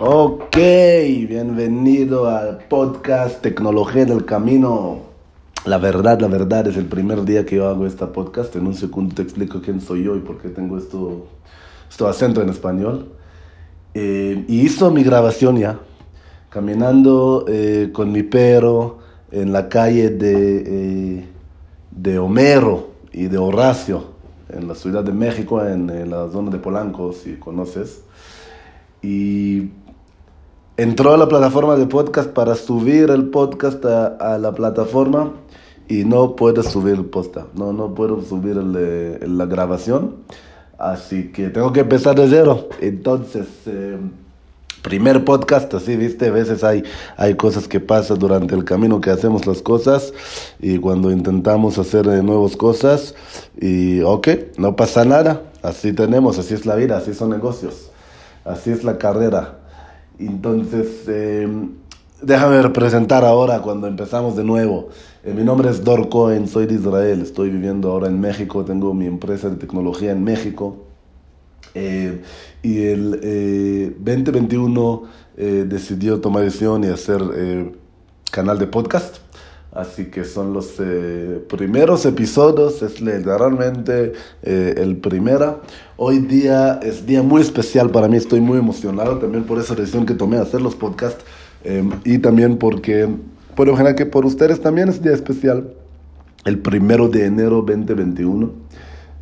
Ok, bienvenido al podcast Tecnología en el Camino. La verdad, la verdad, es el primer día que yo hago esta podcast. En un segundo te explico quién soy yo y por qué tengo esto, esto acento en español. Eh, y hizo mi grabación ya, caminando eh, con mi perro en la calle de, eh, de Homero y de Horacio, en la Ciudad de México, en, en la zona de Polanco, si conoces. Y entró a la plataforma de podcast para subir el podcast a, a la plataforma y no puedo subir el posta, no, no puedo subir el, eh, la grabación, así que tengo que empezar de cero. Entonces, eh, primer podcast, así, viste, a veces hay, hay cosas que pasan durante el camino que hacemos las cosas y cuando intentamos hacer eh, nuevas cosas y ok, no pasa nada, así tenemos, así es la vida, así son negocios, así es la carrera. Entonces, eh, déjame presentar ahora cuando empezamos de nuevo. Eh, mi nombre es Dor Cohen, soy de Israel, estoy viviendo ahora en México, tengo mi empresa de tecnología en México. Eh, y el eh, 2021 eh, decidió tomar decisión y hacer canal de podcast. Así que son los eh, primeros episodios, es literalmente eh, el primero. Hoy día es día muy especial para mí, estoy muy emocionado también por esa decisión que tomé de hacer los podcasts eh, y también porque, por imaginar que por ustedes también es día especial. El primero de enero 2021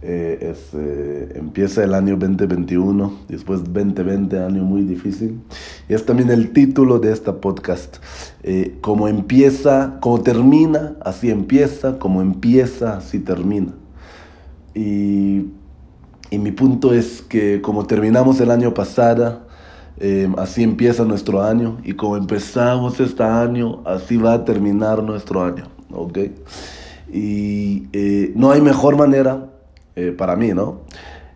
eh, es, eh, empieza el año 2021, después 2020, año muy difícil. Y es también el título de esta podcast. Eh, como empieza, como termina, así empieza, como empieza, así termina. Y, y mi punto es que como terminamos el año pasado, eh, así empieza nuestro año. Y como empezamos este año, así va a terminar nuestro año. ¿ok? Y no hay mejor manera eh, para mí, ¿no?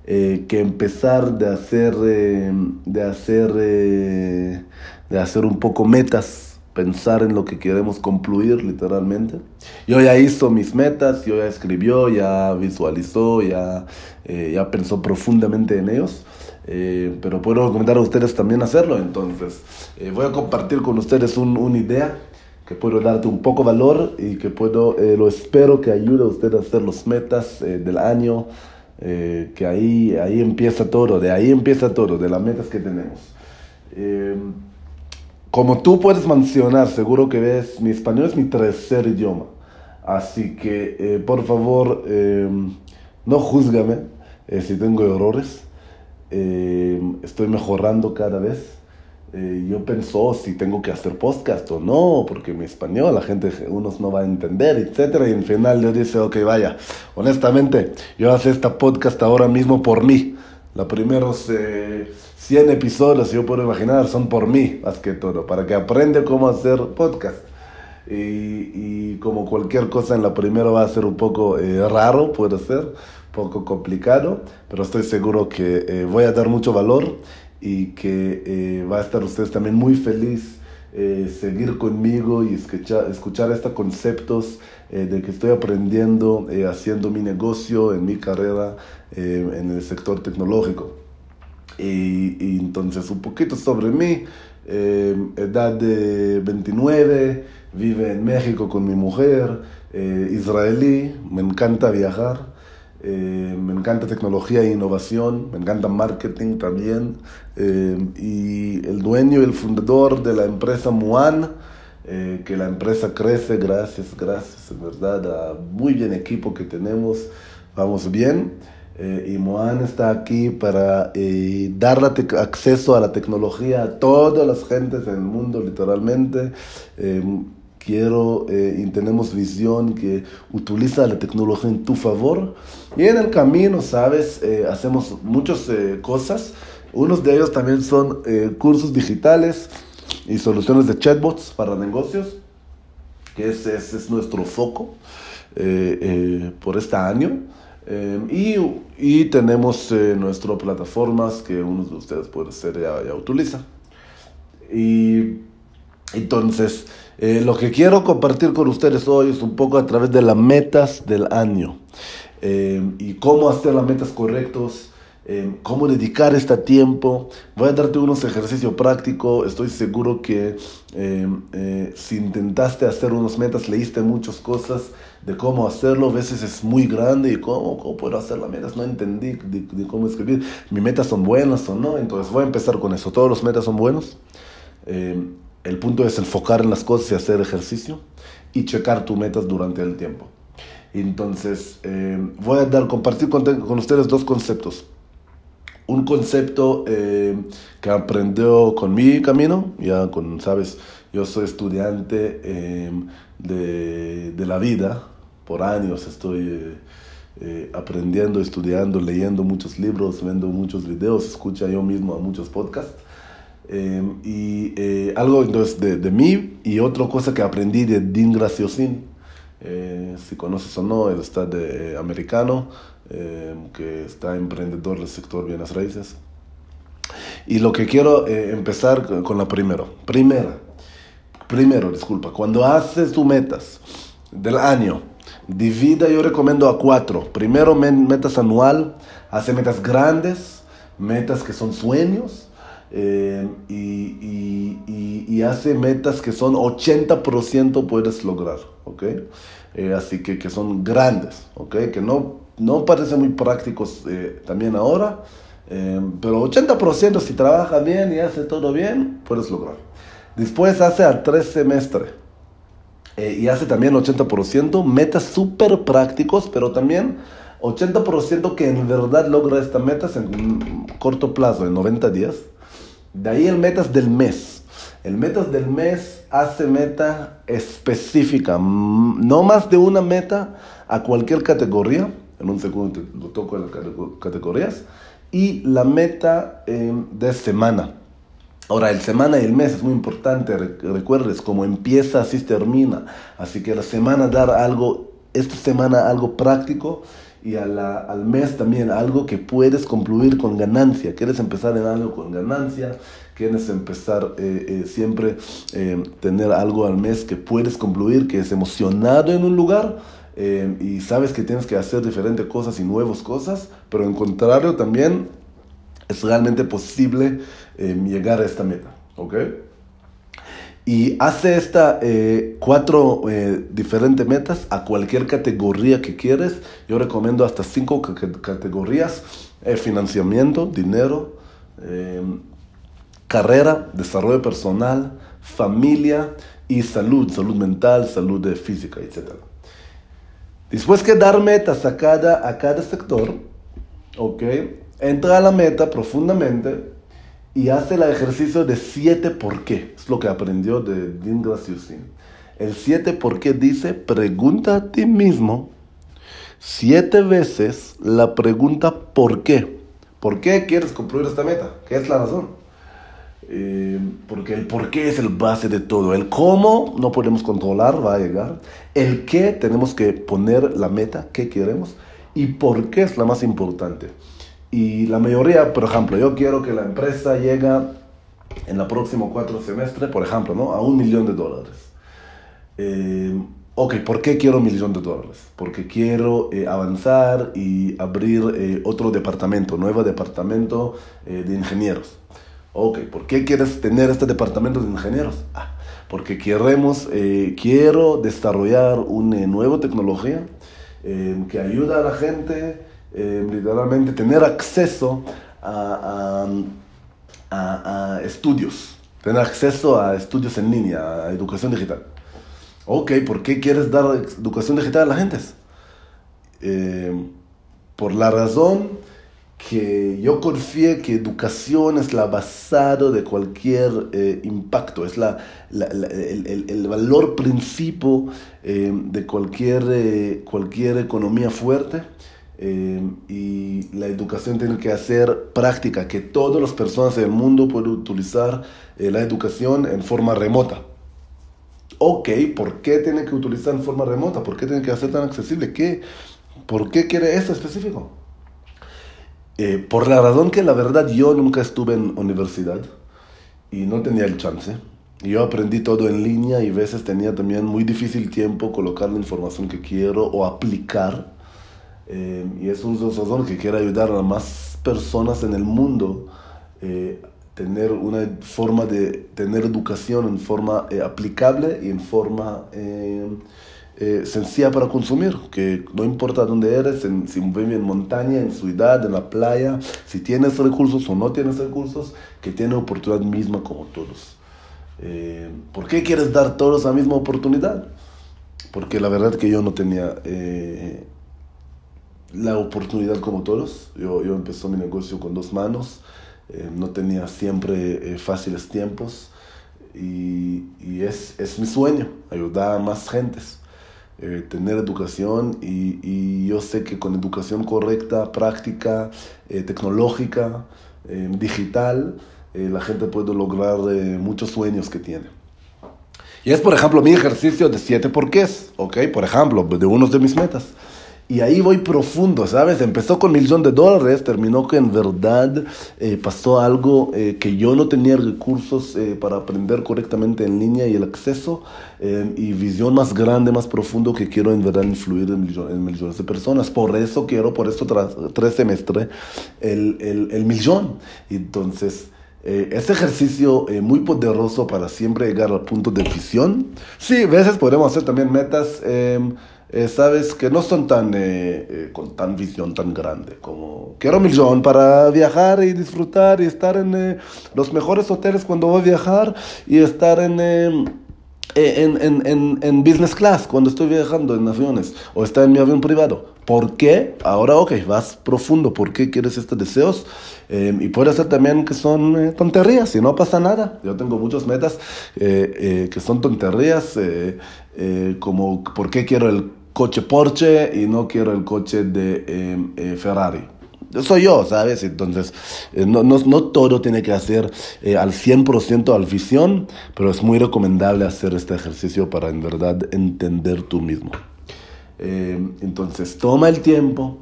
Eh, que empezar de hacer, eh, de hacer, eh, de hacer un poco metas, pensar en lo que queremos concluir, literalmente. Yo ya hizo mis metas, yo ya escribió, ya visualizó, ya, eh, ya pensó profundamente en ellos. Eh, pero puedo recomendar a ustedes también hacerlo. Entonces, eh, voy a compartir con ustedes un- una idea que puedo darte un poco valor y que puedo, eh, lo espero que ayude a usted a hacer los metas eh, del año, eh, que ahí, ahí empieza todo, de ahí empieza todo, de las metas que tenemos. Eh, como tú puedes mencionar, seguro que ves, mi español es mi tercer idioma, así que eh, por favor eh, no juzgame eh, si tengo errores, Eh, estoy mejorando cada vez. Eh, yo pienso si tengo que hacer podcast o no, porque mi español la gente, unos no va a entender, etcétera, y al final yo dice, ok, vaya, honestamente, yo hago esta podcast ahora mismo por mí. Los primeros eh, 100 episodios, yo puedo imaginar, son por mí, más que todo, para que aprenda cómo hacer podcast. Y, y como cualquier cosa en la primera va a ser un poco eh, raro, puede ser, poco complicado, pero estoy seguro que eh, voy a dar mucho valor y que eh, va a estar ustedes también muy feliz eh, seguir conmigo y escuchar, escuchar estos conceptos eh, de que estoy aprendiendo, eh, haciendo mi negocio, en mi carrera, eh, en el sector tecnológico. Y, y entonces un poquito sobre mí, eh, edad de 29, vive en México con mi mujer, israelí, me encanta viajar, eh, me encanta tecnología e innovación, me encanta marketing también, eh, y el dueño y el fundador de la empresa Muan, eh, que la empresa crece, gracias, gracias, en verdad, a muy bien equipo que tenemos, vamos bien. Eh, y Moan está aquí para eh, dar acceso a la tecnología a todas las gentes en el mundo, literalmente. Quiero eh, y tenemos visión que utiliza la tecnología en tu favor. Y en el camino, sabes, eh, hacemos muchas eh, cosas. Unos de ellos también son eh, cursos digitales y soluciones de chatbots para negocios, que ese, ese es nuestro foco eh, eh, por este año. Y, y tenemos nuestras plataformas que unos de ustedes puede ser ya, ya utiliza. Y entonces, eh, lo que quiero compartir con ustedes hoy es un poco a través de las metas del año eh, y cómo hacer las metas correctas eh, cómo dedicar este tiempo. Voy a darte unos ejercicios prácticos. Estoy seguro que eh, si intentaste hacer unos metas, leíste muchas cosas de cómo hacerlo. A veces es muy grande y cómo, cómo puedo hacer las metas. No entendí cómo escribir. ¿Mis metas son buenas o no? Entonces voy a empezar con eso. ¿Todos los metas son buenos? El punto es enfocar en las cosas y hacer ejercicio y checar tus metas durante el tiempo. Entonces, voy a dar, compartir con, con ustedes dos conceptos un concepto eh, que aprendió con mi camino, ya con, sabes, yo soy estudiante em, de, de, la vida, por años estoy eh, eh, aprendiendo, estudiando, leyendo muchos libros, viendo muchos videos, escucha yo mismo a muchos podcasts. Em, y algo entonces de, de, mí y otra cosa que aprendí de Dean Graciosin, si conoces o no, él está de americano, eh, que está emprendedor del sector bienes raíces. Y lo que quiero eh, empezar con la primero. Primera, primero, disculpa, cuando haces tus metas del año, divida, yo recomiendo a cuatro. Primero, metas anual, hace metas grandes, metas que son sueños. Eh, y, y, hace metas que son 80% puedes lograr, ¿ok? así que que son grandes, ¿ok? Que no no parece muy prácticos eh, también ahora, eh, pero 80% si trabaja bien y hace todo bien, puedes lograr. Después hace al tres semestres eh, y hace también 80%, metas súper prácticos, pero también 80% que en verdad logra estas metas en corto plazo, en 90 días. De ahí el metas del mes. El metas del mes hace meta específica, no más de una meta a cualquier categoría en un segundo lo toco en las categorías, y la meta em, de semana. Ahora, el semana y el mes es muy importante, recuerdes, cómo empieza, así termina. Así que la semana dar algo, esta semana algo práctico y al mes también algo que puedes concluir con ganancia. Quieres empezar en algo con ganancia, quieres empezar eh, eh, siempre eh, tener algo al mes que puedes concluir, que es emocionado en un lugar eh, y sabes que tienes que hacer diferentes cosas y nuevas cosas, pero en contrario también es realmente posible eh, llegar a esta meta, ¿ok? Y hace estas eh, cuatro diferentes metas a cualquier categoría que quieres. Yo recomiendo hasta cinco categorías. financiamiento, dinero, carrera, desarrollo personal, familia y salud, salud mental, salud física, etc. Después que dar metas a cada, a cada sector, ¿ok? Entra a la meta profundamente y hace el ejercicio de siete por qué. Es lo que aprendió de Dean Graciosin. El siete por qué dice, pregunta a ti mismo siete veces la pregunta por qué. ¿Por qué quieres concluir esta meta? ¿Qué es la razón? Eh, porque el por qué es el base de todo. El cómo no podemos controlar, va a llegar. El qué tenemos que poner la meta, qué queremos. Y por qué es la más importante. Y la mayoría, por ejemplo, yo quiero que la empresa llegue en el próximo cuatro semestres, por ejemplo, ¿no? a un millón de dólares. Eh, ok, ¿por qué quiero un millón de dólares? Porque quiero eh, avanzar y abrir otro departamento, nuevo departamento de ingenieros. Ok, ¿por qué quieres tener este departamento de ingenieros? Ah, porque queremos, eh, quiero desarrollar una nueva tecnología eh, que ayuda a la gente eh, literalmente tener acceso a, a, estudios, tener acceso a estudios en línea, a educación digital. Ok, ¿por qué quieres dar educación digital a la gente? por la razón que yo confíe que educación es la basada de cualquier eh, impacto, es la, el, el, valor principio eh, de cualquier, eh, cualquier economía fuerte. Y la educación tiene que ser práctica, que todas las personas del mundo puedan utilizar la educación en forma remota. Ok, ¿por qué tiene que utilizar en forma remota? ¿Por qué tiene que ser tan accesible? ¿Qué? ¿Por qué quiere eso específico? Eh, por la razón que la verdad yo nunca estuve en universidad y no tenía el chance. Yo aprendí todo en línea y veces tenía también muy difícil tiempo colocar la información que quiero o aplicar. Eh, y es una razón que quiero ayudar a más personas en el mundo eh, tener una forma de tener educación en forma eh, aplicable y en forma eh, sencilla para consumir, que no importa dónde eres, en, si vives en montaña, en ciudad, en la playa, si tienes recursos o no tienes recursos, que tiene oportunidad misma como todos. ¿Por qué quieres dar todos la misma oportunidad? Porque la verdad que yo no tenía la oportunidad como todos. Yo, yo empecé mi negocio con dos manos, eh, no tenía siempre eh, fáciles tiempos y, y es, es, mi sueño, ayudar a más gentes, eh, tener educación y, y, yo sé que con educación correcta, práctica, tecnológica, digital, la gente puede lograr muchos sueños que tiene. Y es, por ejemplo, mi ejercicio de siete porqués, ¿ok? Por ejemplo, de uno de mis metas. Y ahí voy profundo, ¿sabes? Empezó con millón de dólares, terminó que en verdad eh, pasó algo eh, que yo no tenía recursos eh, para aprender correctamente en línea y el acceso y visión más grande, más profundo que quiero en verdad influir en, millones de personas. Por eso quiero, por eso tras tres semestres, el, el, el millón. Entonces... este ejercicio muy poderoso para siempre llegar al punto de visión. Sí, a veces podemos hacer también metas em, eh, sabes que no son tan eh, eh, con tan visión tan grande como quiero millón para viajar y disfrutar y estar en los mejores hoteles cuando voy a viajar y estar en en, en, en, business class cuando estoy viajando en aviones o estar en mi avión privado. ¿Por qué? Ahora, ok, vas profundo. ¿Por qué quieres estos deseos? y puede ser también que son tonterías y no pasa nada. Yo tengo muchas metas que son tonterías, como ¿por qué quiero el coche Porsche y no quiero el coche de em, eh, Ferrari. Soy yo, ¿sabes? Entonces, eh, no, no, no, todo tiene que hacer eh, al 100% al visión, pero es muy recomendable hacer este ejercicio para en verdad entender tú mismo. Em, entonces, toma el tiempo.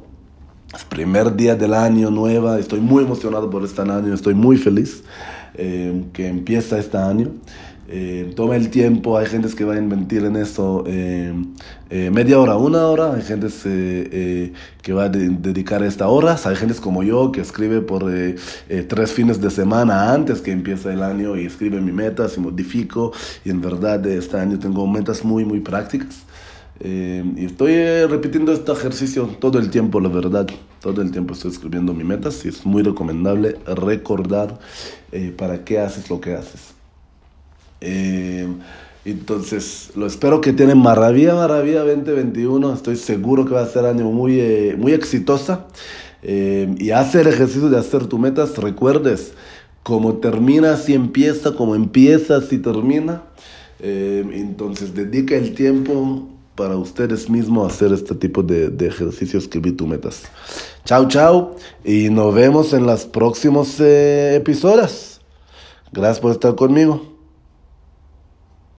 Es primer día del año nueva. Estoy muy emocionado por este año. Estoy muy feliz em, que empieza este año. Eh, toma el tiempo, hay gente que va a invertir en eso eh, eh, media hora, una hora, hay gente que va a dedicar esta horas, hay gente como yo que escribe por tres fines de semana antes que empiece el año y escribe mis metas y modifico y en verdad este año tengo metas muy muy prácticas. y estoy repitiendo este ejercicio todo el tiempo, la verdad. Todo el tiempo estoy escribiendo mis metas y es muy recomendable recordar para qué haces lo que haces. Eh, entonces, lo espero que tienen maravilla, maravilla 2021. Estoy seguro que va a ser año muy, eh, muy exitosa. Eh, y hace el ejercicio de hacer tus metas. Recuerdes, como termina, si empieza, como empieza, si termina. entonces, dedica el tiempo para ustedes mismos hacer este tipo de, de ejercicios vi tus metas. Chao, chao. Y nos vemos en los próximos episodios. Gracias por estar conmigo.